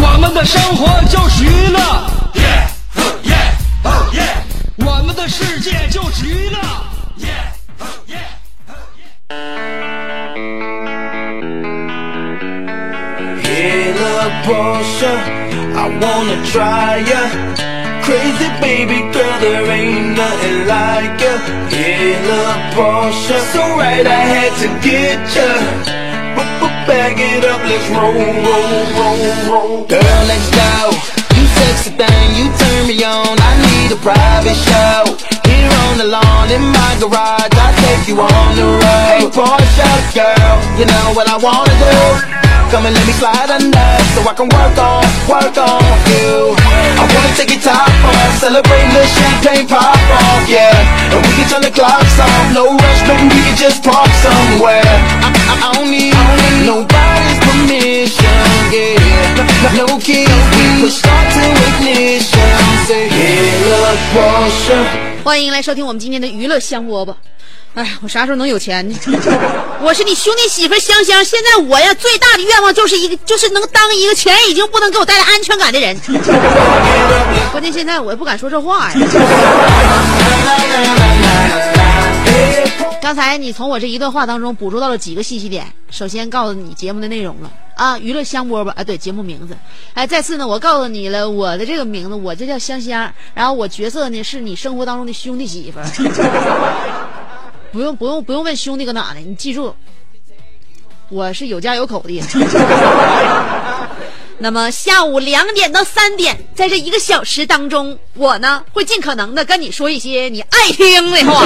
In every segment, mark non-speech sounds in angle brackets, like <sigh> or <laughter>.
我们的生活就是娱乐，我们的世界就是娱乐。Hey, little Portia, I wanna try ya. Crazy baby girl, there ain't nothing like ya. Hey, little Portia, so right I had to get ya. But, but back it up, let's roll, roll, roll, roll. Girl, let's go. You sexy thing, you turn me on. I need a private show. Here on the lawn in my garage, I'll take you on the road. Hey, Portia, girl, you know what I wanna do. Come and let me slide under so I can work on, work on you. I wanna take your top off, celebrate the champagne pop off, yeah. And we can turn the clocks off, no rush, maybe we can just park somewhere. I, I, I don't need nobody's permission, yeah. No, no keys, we push start to ignition. Say, hey, look, Porsche. 欢迎来收听我们今天的娱乐香饽饽。哎，我啥时候能有钱呢？<laughs> 我是你兄弟媳妇香香，现在我呀最大的愿望就是一个，就是能当一个钱已经不能给我带来安全感的人。关键现在我也不敢说这话呀。<laughs> 刚才你从我这一段话当中捕捉到了几个信息点。首先告诉你节目的内容了啊，娱乐香饽饽啊，对，节目名字。哎，再次呢，我告诉你了我的这个名字，我就叫香香。然后我角色呢是你生活当中的兄弟媳妇儿。<laughs> 不用不用不用问兄弟搁哪呢？你记住，我是有家有口的。那么下午两点到三点，在这一个小时当中，我呢会尽可能的跟你说一些你爱听的话，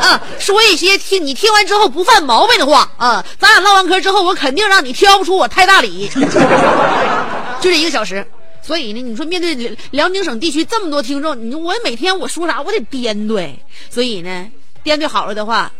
啊，<laughs> 说一些听你听完之后不犯毛病的话，啊，咱俩唠完嗑之后，我肯定让你挑不出我太大理。<laughs> 就这一个小时，所以呢，你说面对辽宁省地区这么多听众，你说我每天我说啥我得编对，所以呢。编对好了的话，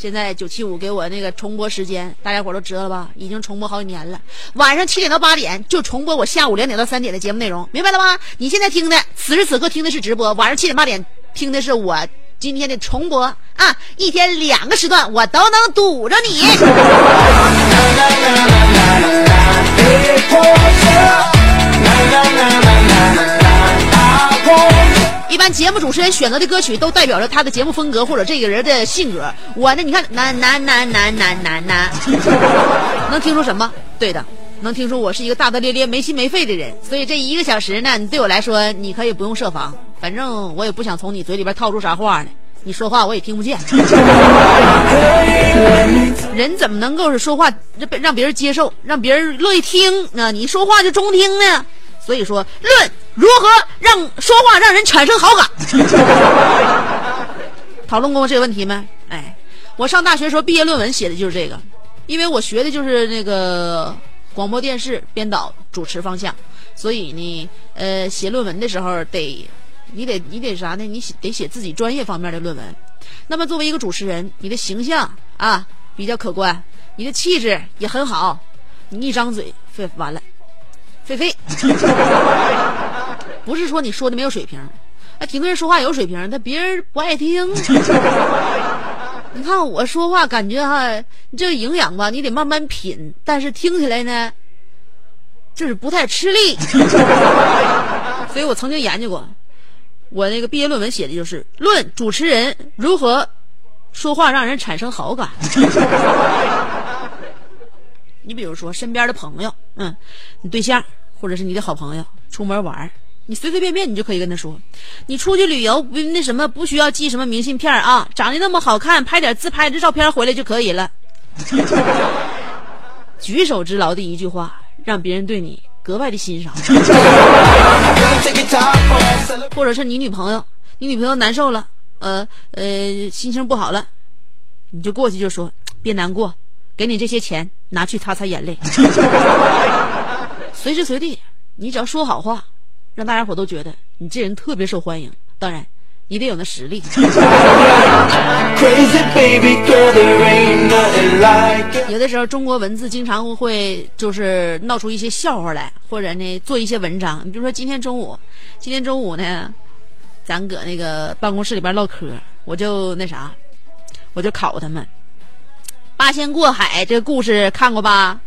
现在九七五给我那个重播时间，大家伙都知道了吧？已经重播好几年了。晚上七点到八点就重播我下午两点到三点的节目内容，明白了吗？你现在听的，此时此刻听的是直播，晚上七点八点听的是我今天的重播啊！一天两个时段，我都能堵着你。<laughs> 一般节目主持人选择的歌曲都代表着他的节目风格或者这个人的性格。我呢，你看，难难难难难难难，能听出什么？对的，能听出我是一个大大咧咧、没心没肺的人。所以这一个小时呢，你对我来说，你可以不用设防，反正我也不想从你嘴里边套出啥话来。你说话我也听不见。人怎么能够是说话让让别人接受，让别人乐意听？那你说话就中听呢？所以说，论如何让说话让人产生好感，讨论过这个问题没？哎，我上大学时候毕业论文写的就是这个，因为我学的就是那个广播电视编导主持方向，所以呢，呃，写论文的时候得，你得你得啥呢？你写得写自己专业方面的论文。那么作为一个主持人，你的形象啊比较可观，你的气质也很好，你一张嘴，废完了。狒狒，<laughs> 不是说你说的没有水平，啊，挺多人说话有水平，但别人不爱听。<laughs> 你看我说话，感觉哈，你这个营养吧，你得慢慢品，但是听起来呢，就是不太吃力。<laughs> 所以我曾经研究过，我那个毕业论文写的就是论主持人如何说话让人产生好感。你比如说身边的朋友，嗯，你对象。或者是你的好朋友出门玩你随随便便你就可以跟他说，你出去旅游不那什么不需要寄什么明信片啊，长得那么好看，拍点自拍的照片回来就可以了。<laughs> 举手之劳的一句话，让别人对你格外的欣赏。或者是你女朋友，你女朋友难受了，呃呃，心情不好了，你就过去就说别难过，给你这些钱拿去擦擦眼泪。<laughs> 随时随地，你只要说好话，让大家伙都觉得你这人特别受欢迎。当然，你得有那实力。<laughs> 有的时候，中国文字经常会就是闹出一些笑话来，或者呢做一些文章。你比如说今天中午，今天中午呢，咱搁那个办公室里边唠嗑，我就那啥，我就考他们。八仙过海这个故事看过吧？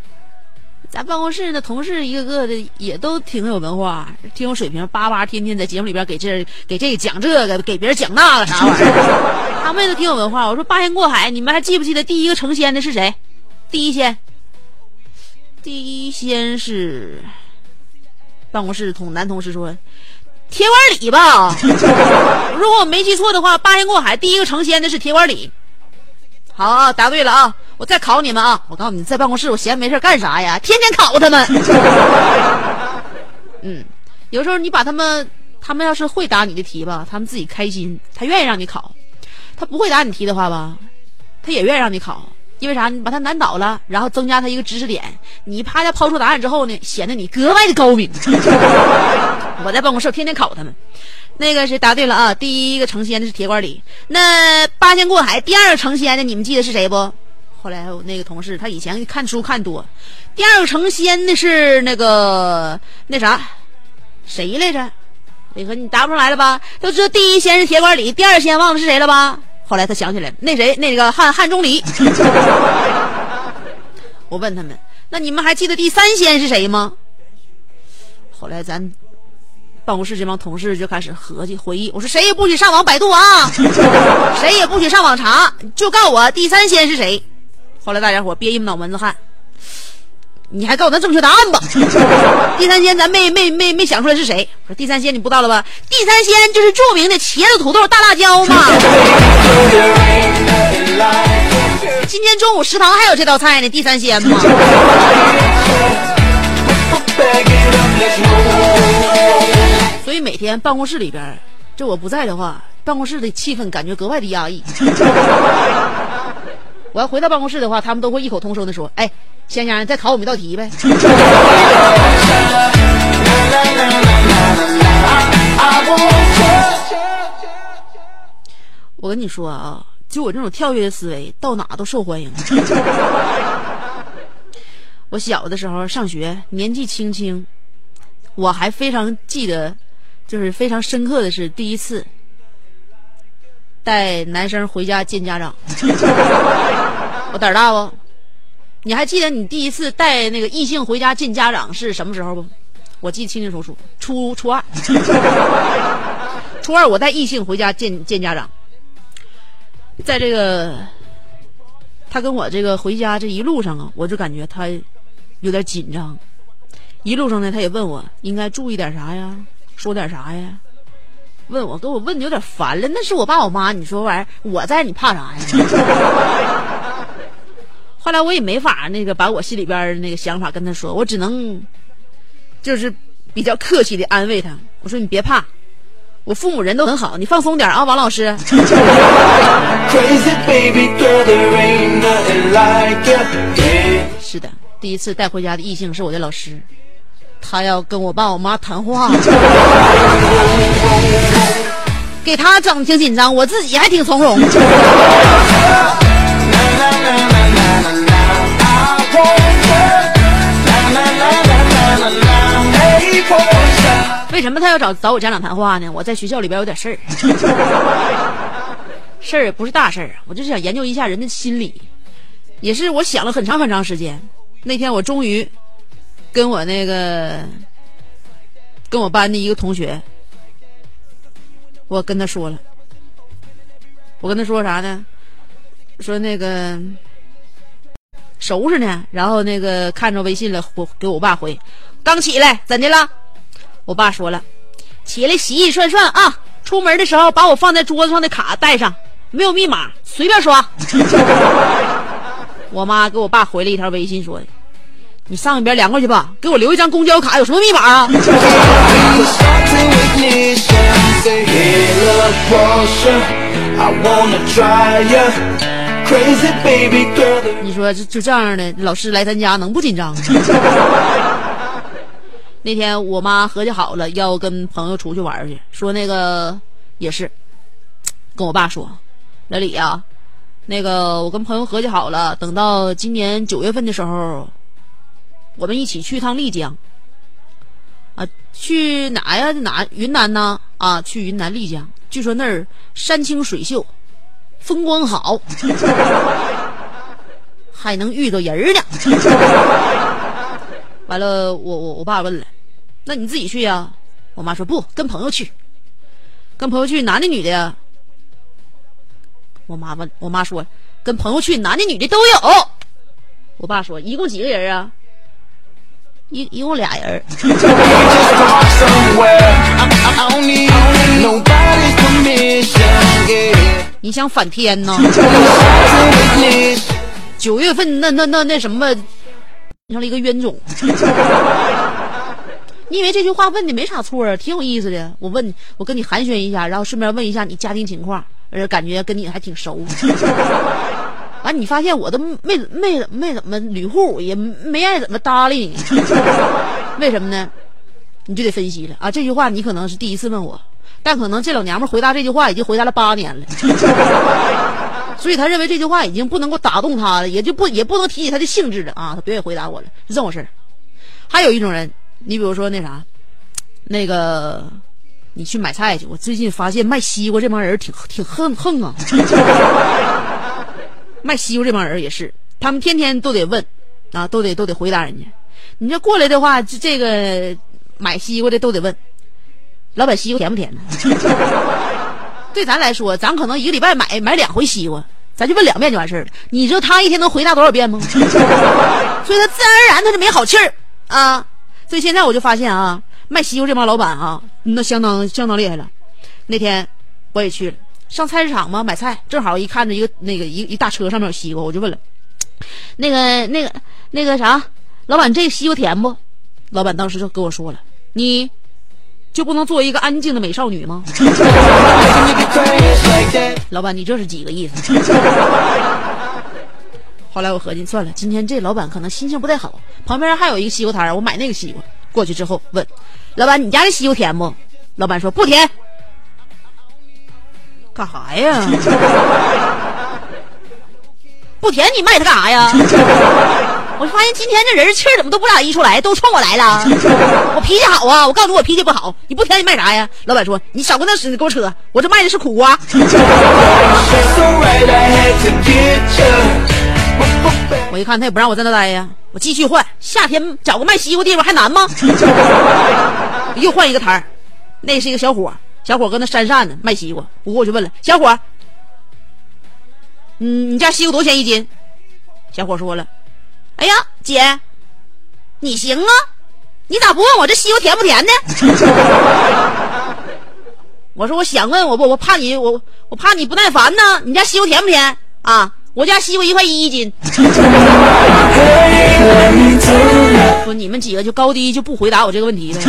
咱办公室的同事一个个的也都挺有文化，挺有水平，叭叭天天在节目里边给这给这个讲这个，给别人讲那个啥玩意儿，<laughs> 他们也都挺有文化。我说八仙过海，你们还记不记得第一个成仙的是谁？第一仙，第一仙是办公室同男同事说铁拐李吧？<laughs> 如果我没记错的话，八仙过海第一个成仙的是铁拐李。好啊，答对了啊！我再考你们啊！我告诉你，在办公室我闲没事干啥呀？天天考他们。<laughs> 嗯，有时候你把他们，他们要是会答你的题吧，他们自己开心，他愿意让你考；他不会答你题的话吧，他也愿意让你考。因为啥？你把他难倒了，然后增加他一个知识点，你啪下抛出答案之后呢，显得你格外的高明。<laughs> 我在办公室天天考他们。那个谁答对了啊？第一个成仙的是铁拐李。那八仙过海，第二个成仙的你们记得是谁不？后来我那个同事他以前看书看多，第二个成仙的是那个那啥，谁来着？李哥你答不出来了吧？都知道第一仙是铁拐李，第二仙忘了是谁了吧？后来他想起来，那谁那个汉汉钟离。<laughs> 我问他们，那你们还记得第三仙是谁吗？后来咱办公室这帮同事就开始合计回忆，我说谁也不许上网百度啊，<laughs> 谁也不许上网查，就告诉我第三仙是谁。后来大家伙憋一脑门子汗，你还告诉咱正确答案吧？<laughs> 第三仙咱没没没没想出来是谁。我说第三仙你不知道了吧？第三仙就是著名的茄子、土豆、大辣椒嘛。今天中午食堂还有这道菜呢，第三鲜嘛。<laughs> 每天办公室里边，这我不在的话，办公室的气氛感觉格外的压抑。<laughs> 我要回到办公室的话，他们都会异口同声的说：“哎，仙仙，再考我们一道题呗。I won't touch. ”我跟你说啊，就我这种跳跃的思维，到哪都受欢迎。<laughs> 我小的时候上学，年纪轻轻，我还非常记得，就是非常深刻的是第一次带男生回家见家长。<laughs> 我胆儿大不？你还记得你第一次带那个异性回家见家长是什么时候不？我记得清清楚楚，初初二，<laughs> 初二我带异性回家见见家长，在这个他跟我这个回家这一路上啊，我就感觉他有点紧张。一路上呢，他也问我应该注意点啥呀，说点啥呀，问我给我问的有点烦了。那是我爸我妈，你说玩意儿我在，你怕啥呀？<laughs> 后来我也没法那个把我心里边儿那个想法跟他说，我只能就是比较客气的安慰他，我说你别怕，我父母人都很好，你放松点啊，王老师。是的，第一次带回家的异性是我的老师，他要跟我爸我妈谈话，<laughs> 给他整挺紧张，我自己还挺从容。为什么他要找找我家长谈话呢？我在学校里边有点事儿，<laughs> 事儿也不是大事儿，我就是想研究一下人的心理，也是我想了很长很长时间。那天我终于跟我那个跟我班的一个同学，我跟他说了，我跟他说啥呢？说那个收拾呢，然后那个看着微信了，回给我爸回，刚起来怎的了？我爸说了，起来洗洗涮涮啊，出门的时候把我放在桌子上的卡带上，没有密码，随便刷。<laughs> 我妈给我爸回了一条微信说的，你上一边凉快去吧，给我留一张公交卡，有什么密码啊你说就就这样的老师来咱家能不紧张吗？<laughs> 那天我妈合计好了要跟朋友出去玩去，说那个也是跟我爸说，老李呀、那个我跟朋友合计好了，等到今年九月份的时候，我们一起去趟丽江。啊，去哪呀？哪云南呢？啊，去云南丽江，据说那儿山清水秀，风光好。<laughs> 还能遇到人儿呢。<laughs> 完了，我我我爸问了，那你自己去呀？我妈说不，跟朋友去。跟朋友去，男的女的呀？我妈问，我妈说跟朋友去，男的女的都有。我爸说一共几个人啊？一一共俩人儿。<laughs> 你想反天呐.九月份那那那那什么，成了一个冤种。你以为这句话问的没啥错啊，挺有意思的。我问，我跟你寒暄一下，然后顺便问一下你家庭情况，而且，感觉跟你还挺熟。完，你发现我都没没没怎么捋户，也没爱怎么搭理你，<laughs> 为什么呢？你就得分析了啊。这句话你可能是第一次问我，但可能这老娘们回答这句话已经回答了八年了。<laughs> 所以他认为这句话已经不能够打动他了，也就不也不能提起他的兴致了啊！他不愿意回答我了，是这么回事儿还有一种人，你比如说那啥，那个你去买菜去，我最近发现卖西瓜这帮人挺挺横横啊，<laughs> 卖西瓜这帮人也是，他们天天都得问啊，都得都得回答人家。你这过来的话，这这个买西瓜的都得问，老板西瓜甜不甜呢？<laughs> 对咱来说，咱可能一个礼拜买买两回西瓜，咱就问两遍就完事了。你知道他一天能回答多少遍吗？<laughs> 所以他自然而然他就没好气儿啊。所以现在我就发现啊，卖西瓜这帮老板啊，那相当相当厉害了。那天我也去了，上菜市场嘛买菜，正好一看着一个那个一一大车上面有西瓜，我就问了，那个那个那个啥，老板这个西瓜甜不？老板当时就跟我说了，你就不能做一个安静的美少女吗？老板，你这是几个意思？<laughs> 后来我合计算了，今天这老板可能心情不太好。旁边还有一个西瓜摊我买那个西瓜。过去之后问老板：“你家的西瓜甜不？”老板说：“不甜。”干啥呀？<laughs> 不甜你卖它干啥呀？<laughs> 我就发现今天这人气儿怎么都不咋一出来，都冲我来了。<laughs> 我脾气好啊，我告诉你我脾气不好，你不甜你卖啥呀？老板说：“你少跟那使给我扯，我这卖的是苦瓜。”我一看他也不让我在那待呀，我继续换。夏天找个卖西瓜地方还难吗？又换一个摊儿，那是一个小伙儿，小伙搁那扇扇子卖西瓜。我过去问了，小伙，嗯，你家西瓜多少钱一斤？小伙说了，哎呀，姐，你行啊，你咋不问我这西瓜甜不甜呢？<laughs> 我说我想问，我不，我怕你，我我怕你不耐烦呢。你家西瓜甜不甜啊？我家西瓜一块一一斤。说你们几个就高低就不回答我这个问题了。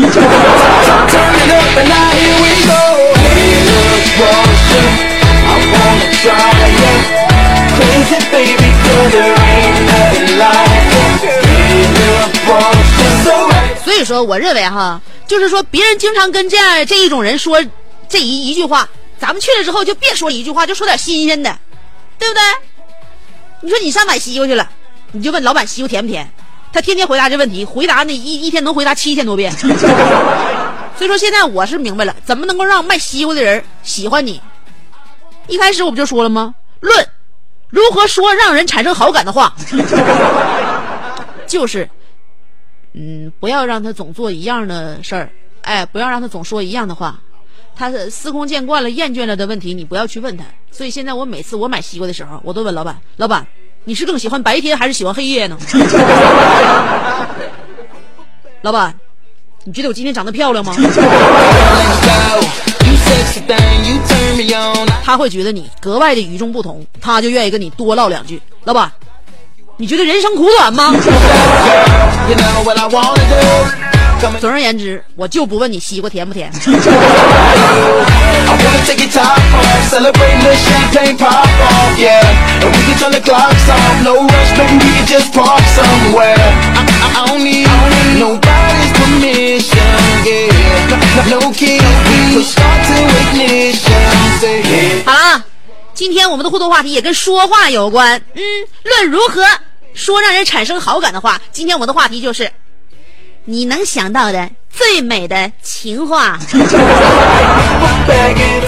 所以说，我认为哈，就是说别人经常跟这样这一种人说这一一句话，咱们去了之后就别说一句话，就说点新鲜的，对不对？你说你上买西瓜去了，你就问老板西瓜甜不甜，他天天回答这问题，回答那一一天能回答七千多遍。<laughs> 所以说现在我是明白了，怎么能够让卖西瓜的人喜欢你？一开始我不就说了吗？论如何说让人产生好感的话，<laughs> 就是嗯，不要让他总做一样的事儿，哎，不要让他总说一样的话。他是司空见惯了、厌倦了的问题，你不要去问他。所以现在我每次我买西瓜的时候，我都问老板：“老板，你是更喜欢白天还是喜欢黑夜呢？<laughs> 老板，你觉得我今天长得漂亮吗. <laughs> 他会觉得你格外的与众不同，他就愿意跟你多唠两句。老板，你觉得人生苦短吗？<laughs> 总而言之，我就不问你西瓜甜不甜。好了，今天我们的互动话题也跟说话有关。嗯，论如何说让人产生好感的话，今天我们的话题就是你能想到的最美的情话。<laughs>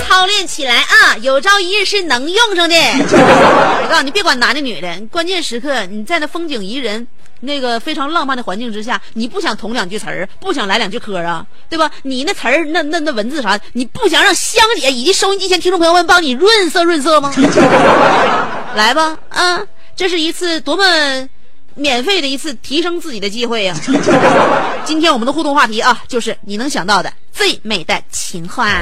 操练起来啊！有朝一日是能用上的。我告诉你，别管男的女的，关键时刻你在那风景宜人、那个非常浪漫的环境之下，你不想捅两句词儿，不想来两句嗑啊，对吧？你那词儿、那那那文字啥，你不想让香姐以及收音机前听众朋友们帮你润色润色吗？<laughs> 来吧，啊，这是一次多么免费的一次提升自己的机会呀、<laughs> 今天我们的互动话题啊，就是你能想到的最美的情话。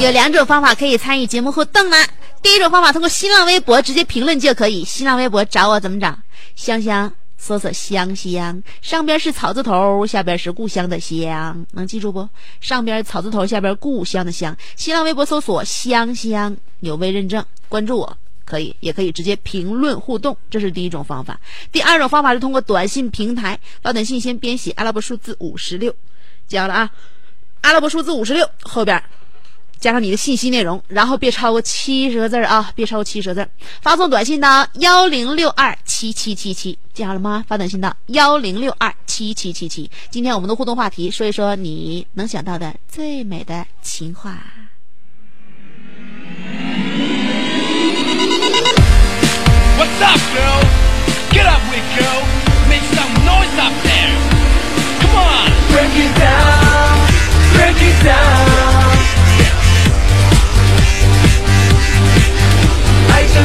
有两种方法可以参与节目互动呢。第一种方法通过新浪微博直接评论就可以，新浪微博找我怎么找？香香，搜索香香，上边是草字头，下边是故乡的乡，能记住不？上边草字头，下边故乡的乡。新浪微博搜索香香，有微认证，关注我。可以，也可以直接评论互动，这是第一种方法。第二种方法是通过短信平台发短信，先编写阿拉伯数字五十六，记好了啊，阿拉伯数字五十六后边加上你的信息内容，然后别超过七十个字啊，别超过七十个字。发送短信到幺零六二七七七七，记好了吗？发短信到幺零六二七七七七。今天我们的互动话题，说一说你能想到的最美的情话。What's up, girl? Get up, we girl. Make some noise up there. Come on. Break it down, break it down. 爱上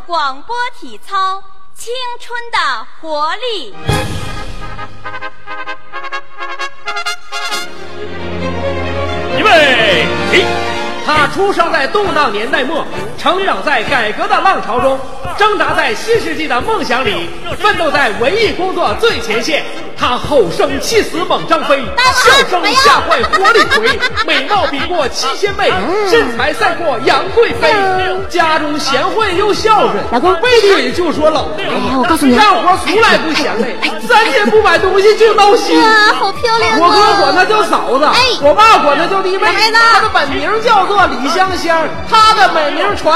广播体操《青春的活力》。预备起！他出生在动荡年代末，成长在改革的浪潮中，挣扎在新世纪的梦想里，奋斗在文艺工作最前线。他吼声气死猛张飞，笑声吓坏活李逵，美貌比过七仙妹，身材赛过杨贵妃。家中贤惠又孝顺，老公背对就说老娘们。哎我告诉你干活从来不嫌累，三天不买东西就闹心。哇，好漂亮我哥啊！管她叫嫂子，哎我爸管她叫弟妹。她的本名叫做李香香，她的美名传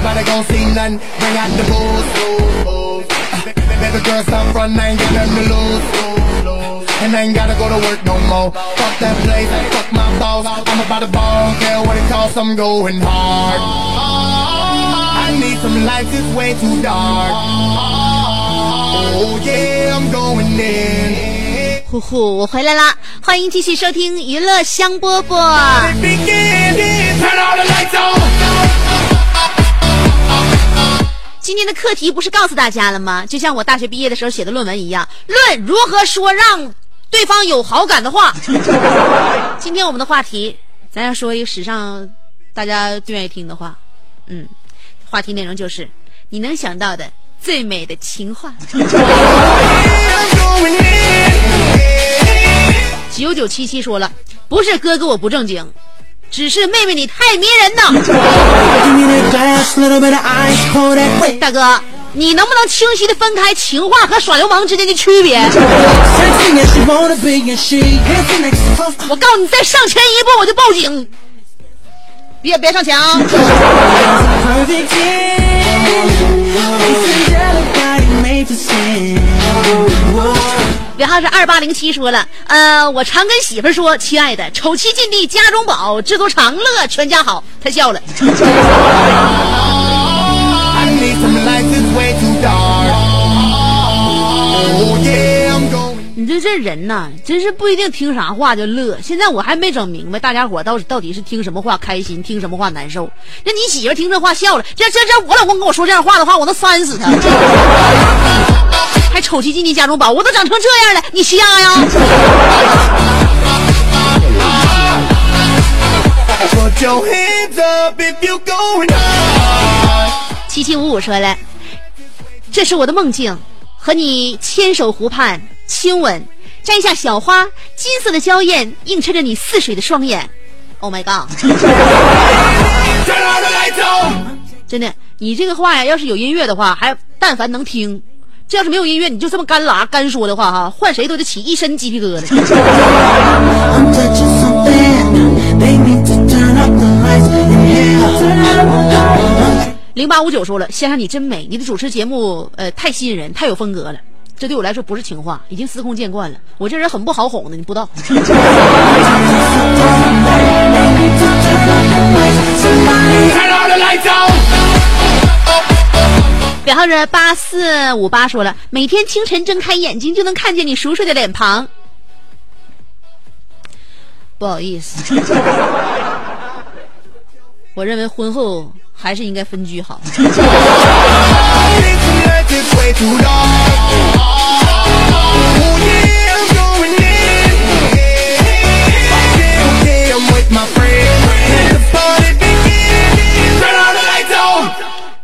Nobody gon' see nothing. Bring out the booze, booze, booze. Uh, baby, baby girl, stop running. I ain't got nothing to lose, lose, lose. And I ain't gotta go to work no more. Fuck that place, fuck my boss. I'm about to ball, care what it costs. I'm going hard. I need some lights, it's way too dark. Oh yeah, I'm going in. 呼呼，我回来啦！欢迎继续收听娱乐香饽饽。今天的课题不是告诉大家了吗？就像我大学毕业的时候写的论文一样，论如何说让对方有好感的话。<laughs> 今天我们的话题，咱要说一个史上大家最愿意听的话，嗯，话题内容就是你能想到的最美的情话。<laughs> 九九七七说了，不是哥哥我不正经，只是妹妹你太迷人呢。大哥，你能不能清晰的分开情话和耍流氓之间的区别？我告诉你，再上前一步我就报警。别别上前啊！别号是二八零七说了，呃，我常跟媳妇儿说，亲爱的，丑妻近地家中宝，知足常乐全家好。他笑了。Oh. 你这这人呐，真是不一定听啥话就乐。现在我还没整明白，大家伙到到底是听什么话开心，听什么话难受。那你媳妇儿听这话笑了，这这这我老公跟我说这样话的话，我能扇死他。<laughs> 还丑妻进地家中宝，我都长成这样了，你瞎呀.七七五五说了，这是我的梦境，和你牵手湖畔亲吻，摘下小花，金色的娇艳映衬着你似水的双眼。Oh my on. 真的，你这个话呀，要是有音乐的话，还但凡能听；这要是没有音乐，你就这么干拉干说的话，哈，换谁都得起一身鸡皮疙瘩。<laughs> 零八五九说了，先生你真美，你的主持节目呃太吸引人，太有风格了。这对我来说不是情话，已经司空见惯了。我这人很不好哄的，你不知道。<laughs> 然后呢八四五八说了，每天清晨睁开眼睛就能看见你熟睡的脸庞。不好意思，<laughs> 我认为婚后还是应该分居好。<laughs>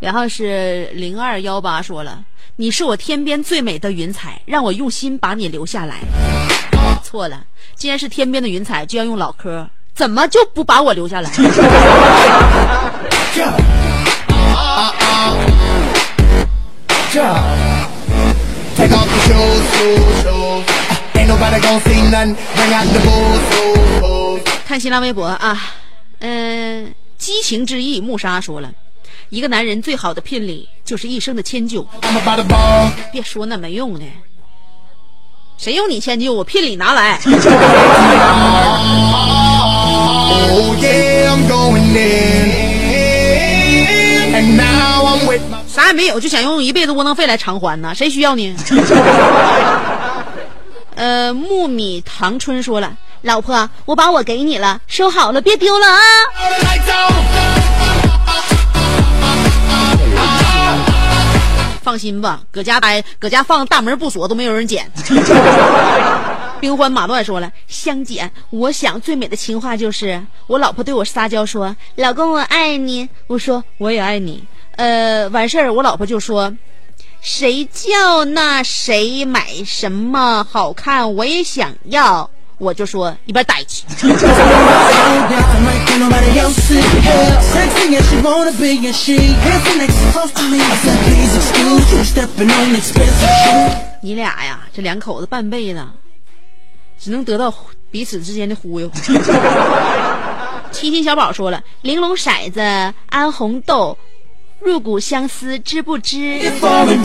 然后是零二幺八说了，你是我天边最美的云彩，让我用心把你留下来。错了，既然是天边的云彩，就要用老嗑，怎么就不把我留下来？看新浪微博啊，嗯、激情之意，木沙说了，一个男人最好的聘礼就是一生的迁就。别说那没用的，谁用你迁就？我聘礼拿来。Oh 啥也没有，就想用一辈子窝囊废来偿还呢？谁需要你？<laughs> 呃，木米唐春说了，老婆，我把我给你了，收好了，别丢了啊！放心吧，搁家待，搁家放大门不锁都没有人捡。<laughs> 兵荒马乱说了，香姐，我想最美的情话就是我老婆对我撒娇说：“老公，我爱你。”我说：“我也爱你。”呃，完事儿，我老婆就说：“谁叫那谁买什么好看，我也想要。”我就说一边呆去。你俩呀，这两口子半辈子，只能得到彼此之间的忽悠。<laughs> 七七小宝说了：“玲珑骰子，安红豆，入骨相思，知不知？” If I'm a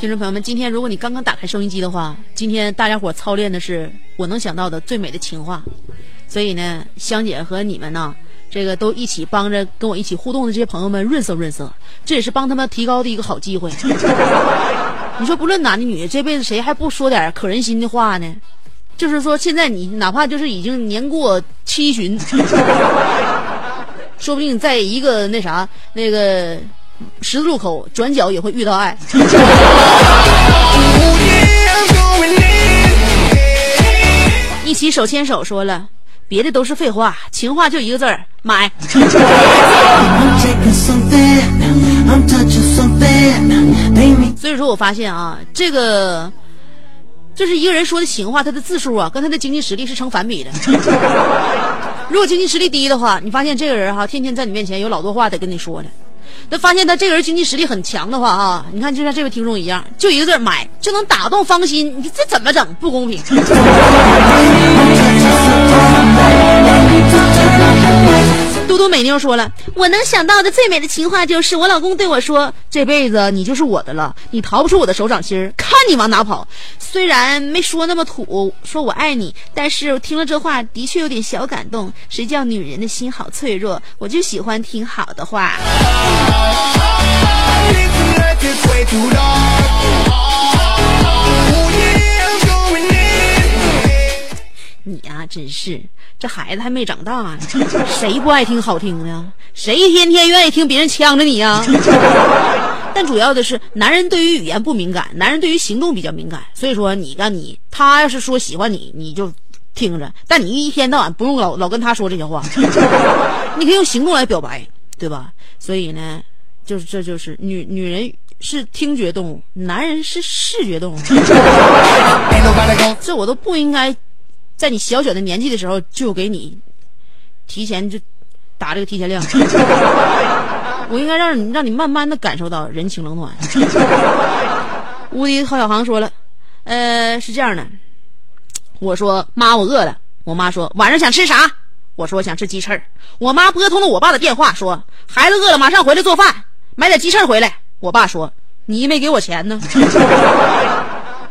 听众朋友们，今天如果你刚刚打开收音机的话，今天大家伙操练的是我能想到的最美的情话，所以呢，香姐和你们呢，这个都一起帮着跟我一起互动的这些朋友们润色润色，这也是帮他们提高的一个好机会。你说不论男的女的，这辈子谁还不说点可人心的话呢？就是说，现在你哪怕就是已经年过七旬，<laughs> 说不定在一个那啥那个十字路口转角也会遇到爱。Oh. 一起手牵手说了，别的都是废话，情话就一个字儿买。所以说我发现啊，这个就是一个人说的情话，他的字数啊，跟他的经济实力是成反比的。如果经济实力低的话，你发现这个人哈、天天在你面前有老多话得跟你说的。那发现他这个人经济实力很强的话啊，你看就像这位听众一样，就一个字买就能打动芳心，你这怎么整？不公平。<laughs> 嘟嘟美妞说了，我能想到的最美的情话就是我老公对我说：“这辈子你就是我的了，你逃不出我的手掌心儿，看你往哪跑。”虽然没说那么土，说我爱你，但是我听了这话的确有点小感动。谁叫女人的心好脆弱，我就喜欢听好的话。你呀、真是这孩子还没长大呢，<laughs> 谁不爱听好听的呀？谁天天愿意听别人呛着你呀？<laughs> 但主要的是，男人对于语言不敏感，男人对于行动比较敏感。所以说，你跟你他要是说喜欢你，你就听着；但你一天到晚不用老老跟他说这些话，<laughs> 你可以用行动来表白，对吧？所以呢，就是这就是女女人是听觉动物，男人是视觉动物。这我都不应该在你小小的年纪的时候就给你提前就打这个提前量，<laughs> 我应该让你让你慢慢的感受到人情冷暖。无敌郝小航说了，呃，是这样的，我说妈，我饿了，我妈说晚上想吃啥？我说想吃鸡翅。我妈拨通了我爸的电话，说孩子饿了，马上回来做饭，买点鸡翅回来。我爸说你没给我钱呢。<laughs> （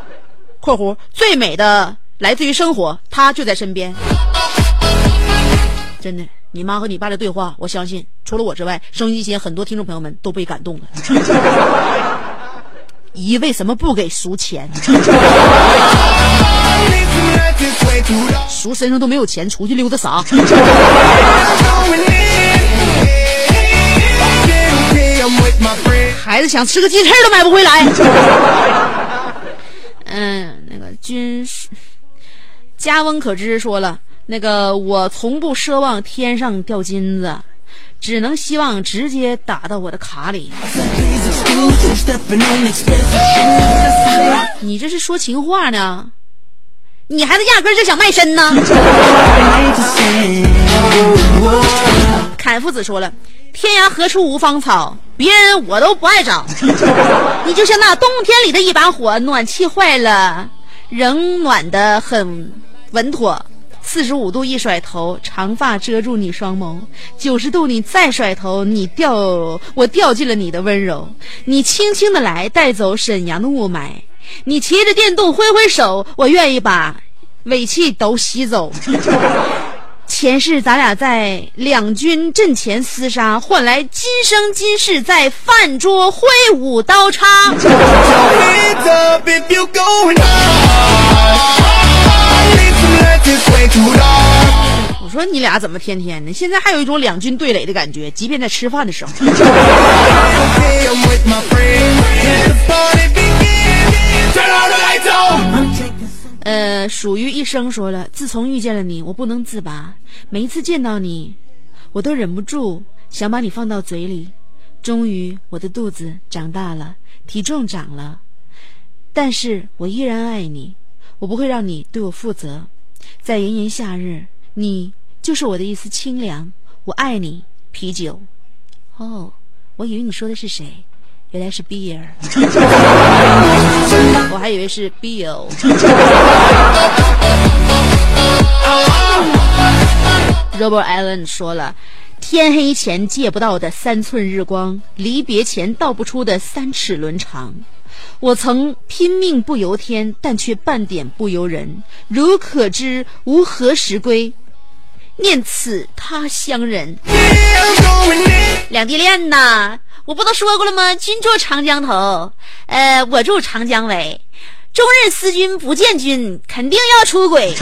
<laughs> 括弧最美的来自于生活，他就在身边。）真的，你妈和你爸的对话，我相信除了我之外，收音机前很多听众朋友们都被感动了。姨为什么不给叔钱？<laughs> 叔身上都没有钱，出去溜达啥？<laughs> 孩子想吃个鸡翅都买不回来。<laughs> 嗯，那个军师家翁可知说了，那个我从不奢望天上掉金子，只能希望直接打到我的卡里。你这是说情话呢？你孩子压根儿就想卖身呢。凯夫子说了：“天涯何处无芳草，别人我都不爱找。你就像那冬天里的一把火，暖气坏了，仍暖得很稳妥。四十五度一甩头，长发遮住你双眸；九十度你再甩头，你掉我掉进了你的温柔。你轻轻的来，带走沈阳的雾霾。你骑着电动挥挥手，我愿意把尾气都吸走。<laughs> ”前世咱俩在两军阵前厮杀，换来今生今世在饭桌挥舞刀叉。我说你俩怎么天天的？现在还有一种两军对垒的感觉，即便在吃饭的时候。<laughs> 呃，属于一生说了，自从遇见了你，我不能自拔。每一次见到你，我都忍不住想把你放到嘴里。终于，我的肚子长大了，体重长了，但是我依然爱你。我不会让你对我负责。在炎炎夏日，你就是我的一丝清凉。我爱你，啤酒。哦，我以为你说的是谁？原来是 beer，<laughs> 我还以为是 bill。<laughs> Robert Allen 说了：“天黑前借不到的三寸日光，离别前道不出的三尺伦常。我曾拼命不由天，但却半点不由人。如可知吾何时归？念此他乡人。”两地恋呐。我不都说过了吗？君住长江头，呃，我住长江尾。终日思君不见君，肯定要出轨。<laughs>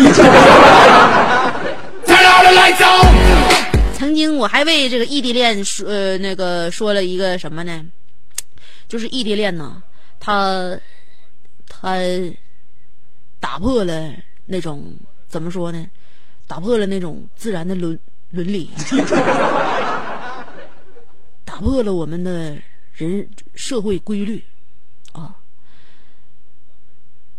曾经我还为这个异地恋说，呃，那个说了一个什么呢？就是异地恋呢，他他打破了那种怎么说呢？打破了那种自然的伦伦理。<laughs> 打破了我们的人社会规律，啊！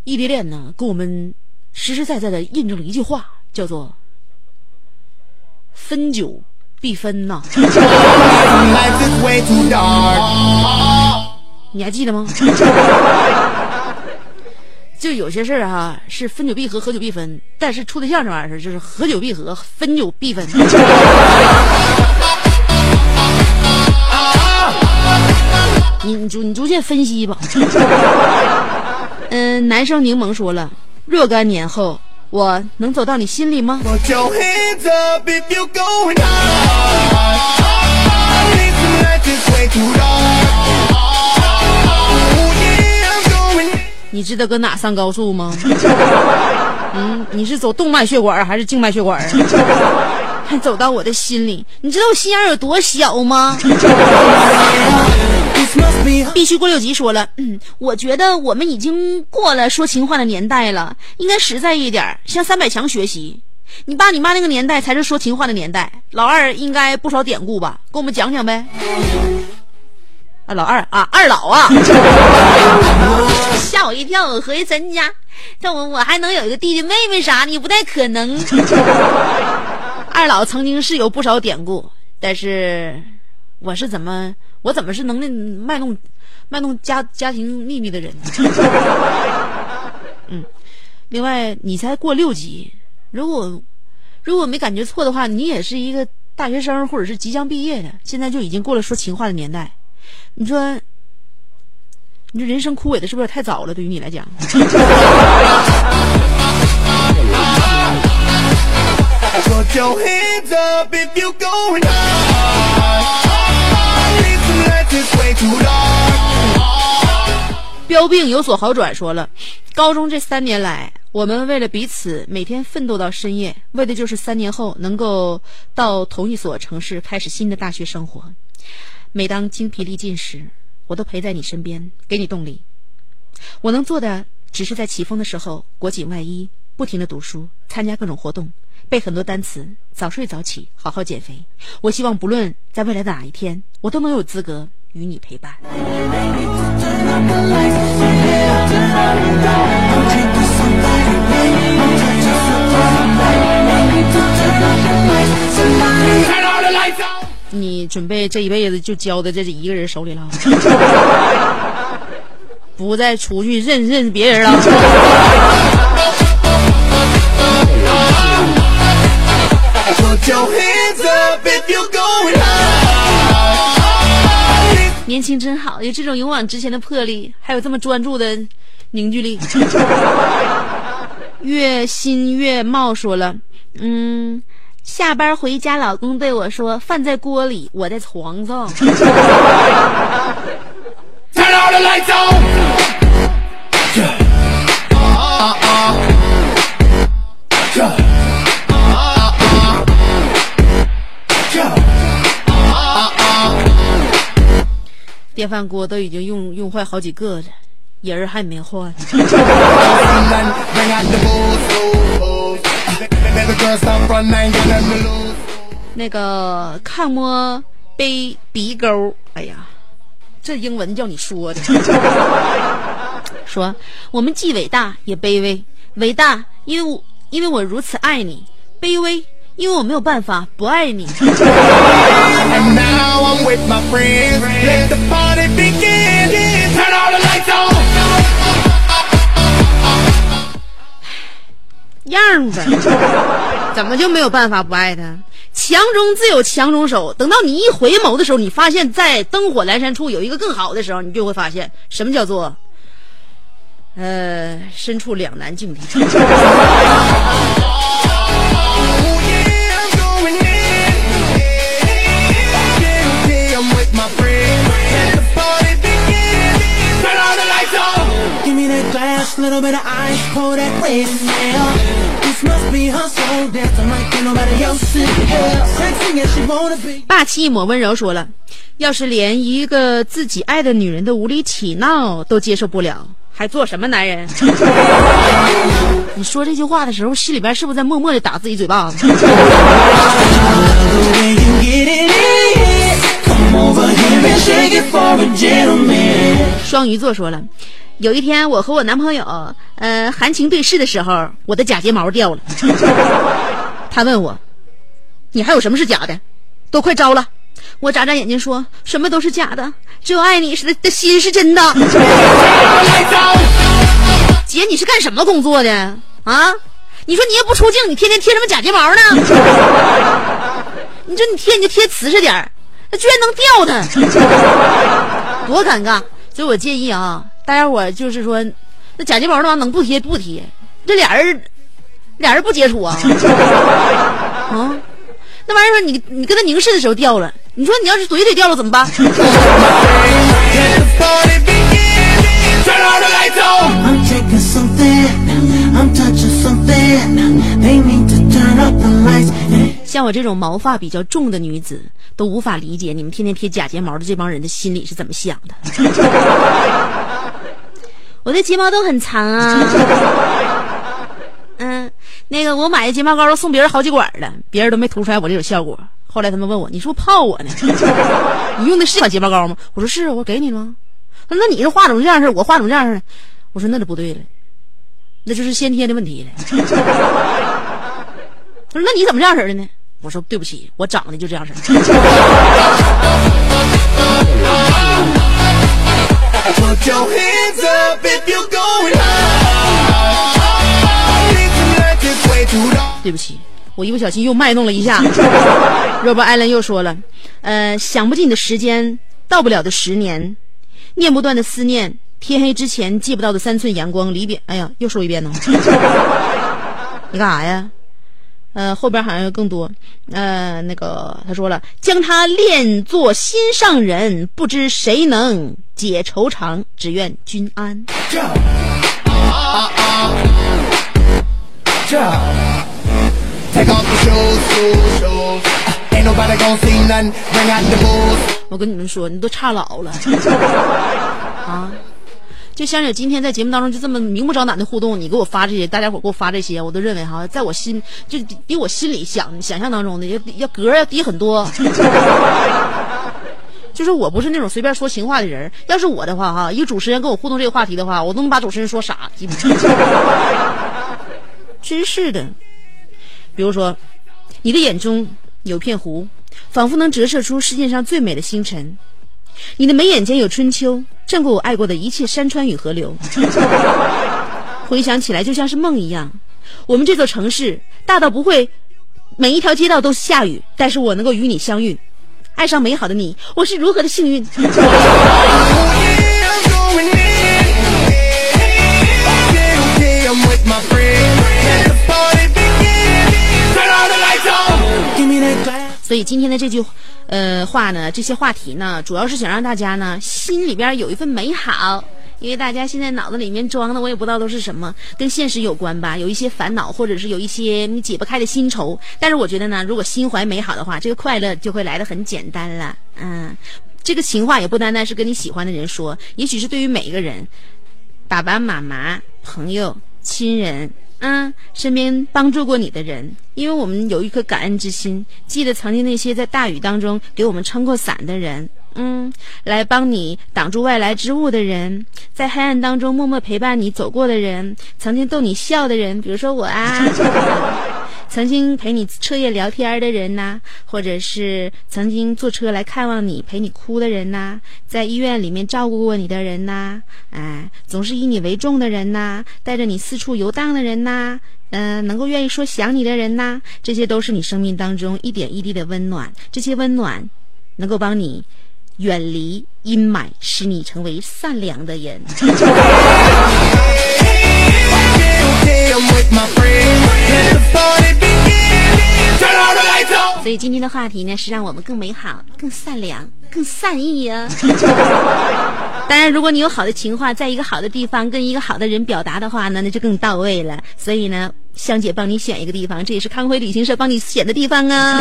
异地恋呢，给我们实实在在的印证了一句话，叫做“分久必分”呐。<laughs> 你还记得吗？<laughs> 就有些事儿哈，是分久必合，合久必分；但是处对象这玩意儿，就是合久必合，分久必分。<laughs> 你你逐你逐渐分析吧。嗯，男生柠檬说了，若干年后，我能走到你心里吗？你知道搁哪上高速吗？<laughs> 嗯，你是走动脉血管还是静脉血管？还走到我的心里？你知道我心眼有多小吗？<laughs> 必须过六级说了，嗯，我觉得我们已经过了说情话的年代了，应该实在一点，向三百强学习。你爸你妈那个年代才是说情话的年代，老二应该不少典故吧？给我们讲讲呗。啊，老二啊，二老啊，<laughs> 吓我一跳！我合计咱家，这我我还能有一个弟弟妹妹啥？的不太可能。<laughs> 二老曾经是有不少典故，但是我是怎么？我怎么是能卖弄、卖弄家家庭秘密的人？<laughs> 嗯，另外你才过六级，如果如果没感觉错的话，你也是一个大学生或者是即将毕业的，现在就已经过了说情话的年代。你说，你这人生枯萎的是不是太早了？对于你来讲。标病有所好转，说了，高中这三年来，我们为了彼此每天奋斗到深夜，为的就是三年后能够到同一所城市开始新的大学生活。每当精疲力尽时我都陪在你身边给你动力。我能做的只是在起风的时候裹紧外衣不停的读书参加各种活动背很多单词早睡早起好好减肥。我希望不论在未来的哪一天我都能有资格与你陪伴。准备这一辈子就交在这一个人手里了，<laughs> 不再出去认认别人了。年轻真好，有这种勇往直前的魄力，还有这么专注的凝聚力。月新月茂说了，嗯，下班回家，老公对我说：“饭在锅里，我在床上。Turn all the lights on. ”电饭锅都已经用用坏好几个了，人儿还没换。那个抗摸背鼻沟，哎呀，这英文叫你说的。<laughs> 说我们既伟大也卑微，伟大因为我因为我如此爱你，卑微因为我没有办法不爱你。样子，怎么就没有办法不爱他？强中自有强中手，等到你一回眸的时候，你发现，在灯火阑珊处有一个更好的时候，你就会发现什么叫做，呃，身处两难境地。Little bit of ice, pour that red now. This must be her soul dancing like ain't nobody else in here. Sexy as she wanna be. 霸气一抹温柔说了：“要是连一个自己爱的女人的无理取闹都接受不了，还做什么男人？”你说这句话的时候，心里边是不是在默默的打自己嘴巴子.双鱼座说了，有一天我和我男朋友呃含情对视的时候，我的假睫毛掉了。<laughs> 他问我：“你还有什么是假的？都快招了。”我眨眨眼睛说：“什么都是假的，只有爱你是的的心是真的。<laughs> ”姐，你是干什么工作的啊？你说你也不出镜，你天天贴什么假睫毛呢？<laughs> 你说你贴你就贴瓷实点儿，那居然能掉它，多尴尬！所以我建议啊，大家伙就是说，那假睫毛那玩意能不贴不贴？这俩人，俩人不接触啊？<laughs> 啊，那玩意说你你跟他凝视的时候掉了，你说你要是嘴嘴掉了怎么办？像我这种毛发比较重的女子，都无法理解你们天天贴假睫毛的这帮人的心里是怎么想的。<laughs> 我的睫毛都很长啊，<laughs> 嗯，那个我买的睫毛膏都送别人好几管了，别人都没涂出来我这种效果。后来他们问我，你是不是泡我呢？<laughs> 你用的是这款睫毛膏吗？我说是啊，我给你了吗？他说那你是画怎么这样式儿？我画怎么这样式儿？我说那就不对了，那就是先天的问题了。<laughs> 他说那你怎么这样式儿的呢？我说对不起，我长得就这样式儿。Put your hands up if you're going high. Long. 对不起，我一不小心又卖弄了一下。若不艾伦又说了，呃，想不尽的时间，到不了的十年，念不断的思念，天黑之前借不到的三寸阳光，离别。哎呀，又说一遍呢。<laughs> 你干啥呀？呃，后边好像有更多。呃，那个他说了，将他练作心上人，不知谁能解愁肠，只愿君安。Take off your shoes, shoes, shoes. Ain't nobody gonna see nothing. Bring out the booze. 我跟你们说，你都差老了啊！就像有今天在节目当中就这么明目张胆的互动，你给我发这些，大家伙给我发这些，我都认为哈，在我心就比我心里想想象当中的要要格要低很多。<laughs> 就是我不是那种随便说情话的人，要是我的话哈，一个主持人跟我互动这个话题的话，我都能把主持人说傻，<laughs> 真是的，比如说，你的眼中有片湖，仿佛能折射出世界上最美的星辰。你的眉眼间有春秋，胜过我爱过的一切山川与河流。<laughs> 回想起来，就像是梦一样。我们这座城市大到不会每一条街道都是下雨，但是我能够与你相遇，爱上美好的你，我是如何的幸运。<laughs> 所以今天的这句呃话呢，这些话题呢，主要是想让大家呢心里边有一份美好。因为大家现在脑子里面装的，我也不知道都是什么，跟现实有关吧，有一些烦恼，或者是有一些你解不开的心愁。但是我觉得呢，如果心怀美好的话，这个快乐就会来的很简单了。嗯，这个情话也不单单是跟你喜欢的人说，也许是对于每一个人，爸爸妈妈、朋友、亲人，嗯，身边帮助过你的人，因为我们有一颗感恩之心，记得曾经那些在大雨当中给我们撑过伞的人，嗯，来帮你挡住外来之物的人，在黑暗当中默默陪伴你走过的人，曾经逗你笑的人，比如说我啊。曾经陪你彻夜聊天的人呐、或者是曾经坐车来看望你、陪你哭的人呐、在医院里面照顾过你的人呐、哎，总是以你为重的人呐、带着你四处游荡的人呐、嗯、能够愿意说想你的人呐、这些都是你生命当中一点一滴的温暖。这些温暖能够帮你远离阴霾，使你成为善良的人。<laughs> 所以今天的话题呢，是让我们更美好、更善良、更善意呀、<laughs> 当然，如果你有好的情话，在一个好的地方跟一个好的人表达的话呢，那就更到位了。所以呢，香姐帮你选一个地方，这也是康辉旅行社帮你选的地方啊。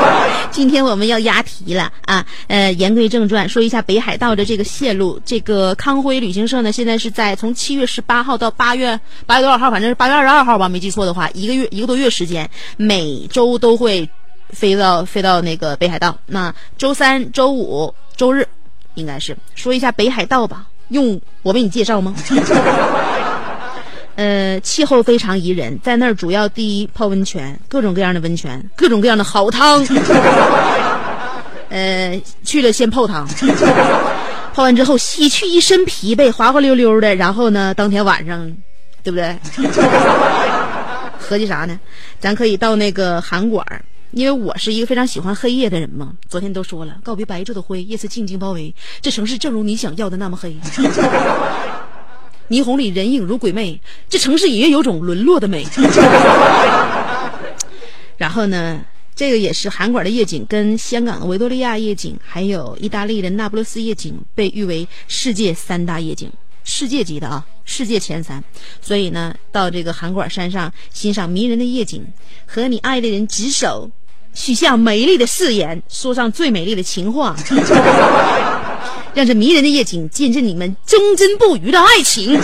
<laughs> 今天我们要押题了啊！呃，言归正传，说一下北海道的这个线路。这个康辉旅行社呢，现在是在从七月十八号到八月八月多少号，反正是八月二十二号吧，没记错的话，一个月一个多月时间，每周都会飞到飞到那个北海道。那周三、周五、周日，应该是说一下北海道吧。用我为你介绍吗？<laughs> 呃，气候非常宜人，在那儿主要第一泡温泉，各种各样的温泉，各种各样的好汤。呃，去了先泡汤，泡完之后洗去一身疲惫，滑滑溜溜的，然后呢，当天晚上，对不对？<laughs> 合计啥呢？咱可以到那个韩馆因为我是一个非常喜欢黑夜的人嘛。昨天都说了，告别白昼的灰，夜色静静包围，这城市正如你想要的那么黑。霓虹里人影如鬼魅，这城市也有种沦落的美。然后呢，这个也是韩馆的夜景，跟香港的维多利亚夜景，还有意大利的那不勒斯夜景，被誉为世界三大夜景，世界级的啊，世界前三。所以呢，到这个韩馆山上欣赏迷人的夜景，和你爱的人执手，许下美丽的誓言，说上最美丽的情话。<laughs> 让这迷人的夜景见证你们忠贞不渝的爱情。<laughs>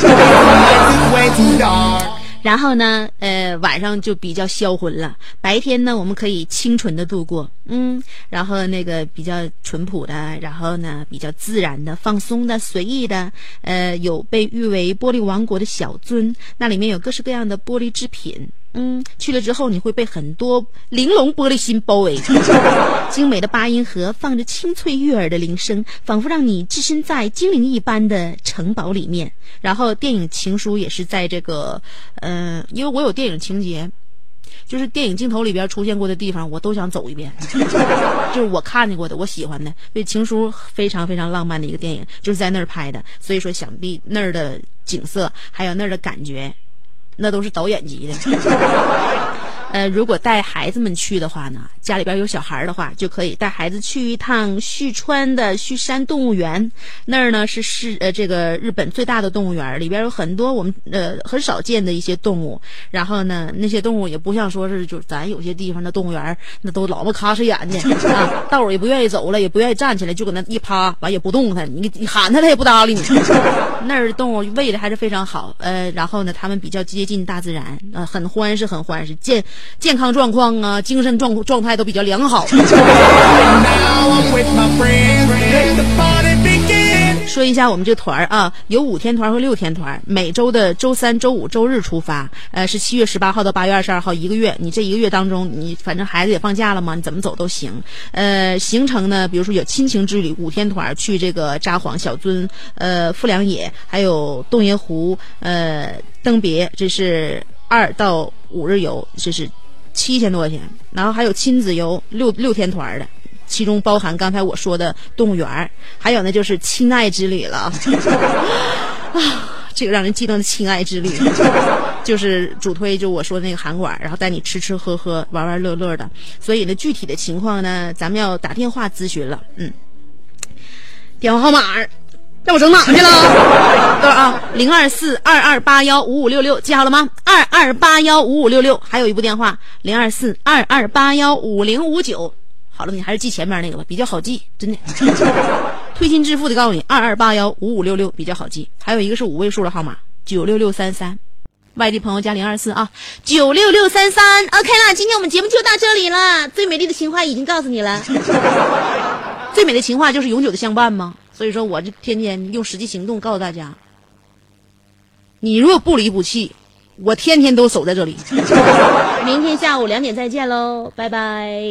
然后呢，呃，晚上就比较销魂了。白天呢，我们可以清纯的度过，嗯，然后那个比较淳朴的，然后呢比较自然的、放松的、随意的，呃，有被誉为玻璃王国的小樽，那里面有各式各样的玻璃制品。嗯，去了之后你会被很多玲珑玻璃心包围，<laughs> 精美的八音盒放着清脆悦耳的铃声，仿佛让你置身在精灵一般的城堡里面。然后电影《情书》也是在这个，呃，因为我有电影情节，就是电影镜头里边出现过的地方，我都想走一遍，<laughs> 就是我看见过的，我喜欢的。所以《情书》非常非常浪漫的一个电影，就是在那儿拍的。所以说，想必那儿的景色还有那儿的感觉，那都是导演级的。呃，如果带孩子们去的话呢，家里边有小孩的话，就可以带孩子去一趟旭川的旭山动物园。那儿呢是是呃这个日本最大的动物园，里边有很多我们呃很少见的一些动物。然后呢，那些动物也不像说是就咱有些地方的动物园，那都老么卡哧眼的 <laughs> 啊，道儿也不愿意走了，也不愿意站起来，就搁那一趴，完也不动弹。你你喊它，它也不搭理你。<laughs> 那儿的动物喂的还是非常好，呃，然后呢，它们比较接近大自然，呃，很欢是，很欢实，健健康状况啊，精神状状态都比较良好。说一下我们这团儿啊，有五天团和六天团，每周的周三、周五、周日出发，呃，是七月十八号到八月二十二号，一个月。你这一个月当中，你反正孩子也放假了嘛，你怎么走都行。呃，行程呢，比如说有亲情之旅五天团，去这个札幌、小樽、呃富良野，还有洞爷湖、呃登别，这是二到五日游，这是七千多块钱。然后还有亲子游六六天团的。其中包含刚才我说的动物园儿还有呢就是亲爱之旅了 <laughs> 啊，这个让人激动的亲爱之旅，就是主推就我说的那个韩馆，然后带你吃吃喝喝玩玩乐乐的。所以呢，具体的情况呢，咱们要打电话咨询了。嗯，电话号码让我整哪去了？多少啊？零二四二二八幺五五六六，记好了吗？二二八幺五五六六，还有一部电话零二四二二八幺五零五九。好了，你还是记前面那个吧，比较好记，真的。<laughs> 推心置腹的告诉你，二二八幺五五六六比较好记，还有一个是五位数的号码九六六三三，外地朋友加零二四啊，九六六三三。OK 了，今天我们节目就到这里了。最美丽的情话已经告诉你了，最美的情话就是永久的相伴吗？所以说，我就天天用实际行动告诉大家，你若不离不弃，我天天都守在这里。明天下午两点再见喽，拜拜。